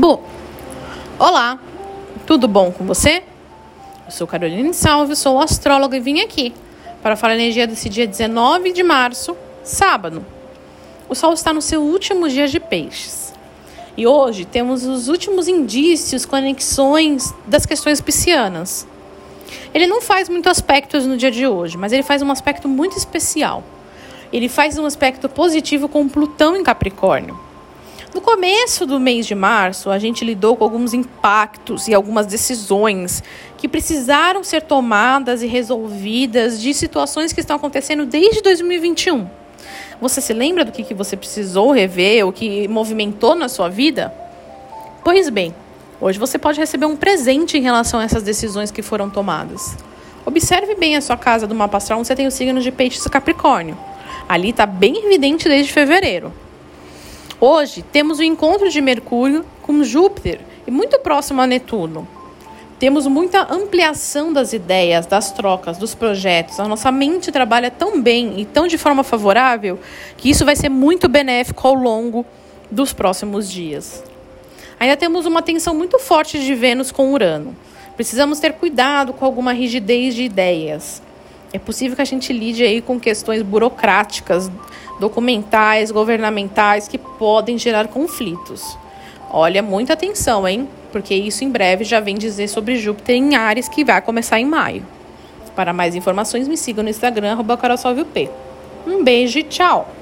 Bom, olá, tudo bom com você? Eu sou Caroline Salve, sou astróloga e vim aqui para falar a energia desse dia 19 de março, sábado. O Sol está no seu último dia de peixes. E hoje temos os últimos indícios, conexões das questões piscianas. Ele não faz muitos aspectos no dia de hoje, mas ele faz um aspecto muito especial. Ele faz um aspecto positivo com Plutão em Capricórnio. No começo do mês de março, a gente lidou com alguns impactos e algumas decisões que precisaram ser tomadas e resolvidas de situações que estão acontecendo desde 2021. Você se lembra do que, que você precisou rever, o que movimentou na sua vida? Pois bem, hoje você pode receber um presente em relação a essas decisões que foram tomadas. Observe bem a sua casa do mapa astral onde você tem o signo de peixes e capricórnio. Ali está bem evidente desde fevereiro. Hoje temos o encontro de Mercúrio com Júpiter e muito próximo a Netuno. Temos muita ampliação das ideias, das trocas, dos projetos. A nossa mente trabalha tão bem e tão de forma favorável que isso vai ser muito benéfico ao longo dos próximos dias. Ainda temos uma tensão muito forte de Vênus com Urano. Precisamos ter cuidado com alguma rigidez de ideias. É possível que a gente lide aí com questões burocráticas documentais, governamentais que podem gerar conflitos. Olha, muita atenção, hein? Porque isso em breve já vem dizer sobre Júpiter em Ares, que vai começar em maio. Para mais informações, me sigam no Instagram, arroba Um beijo e tchau!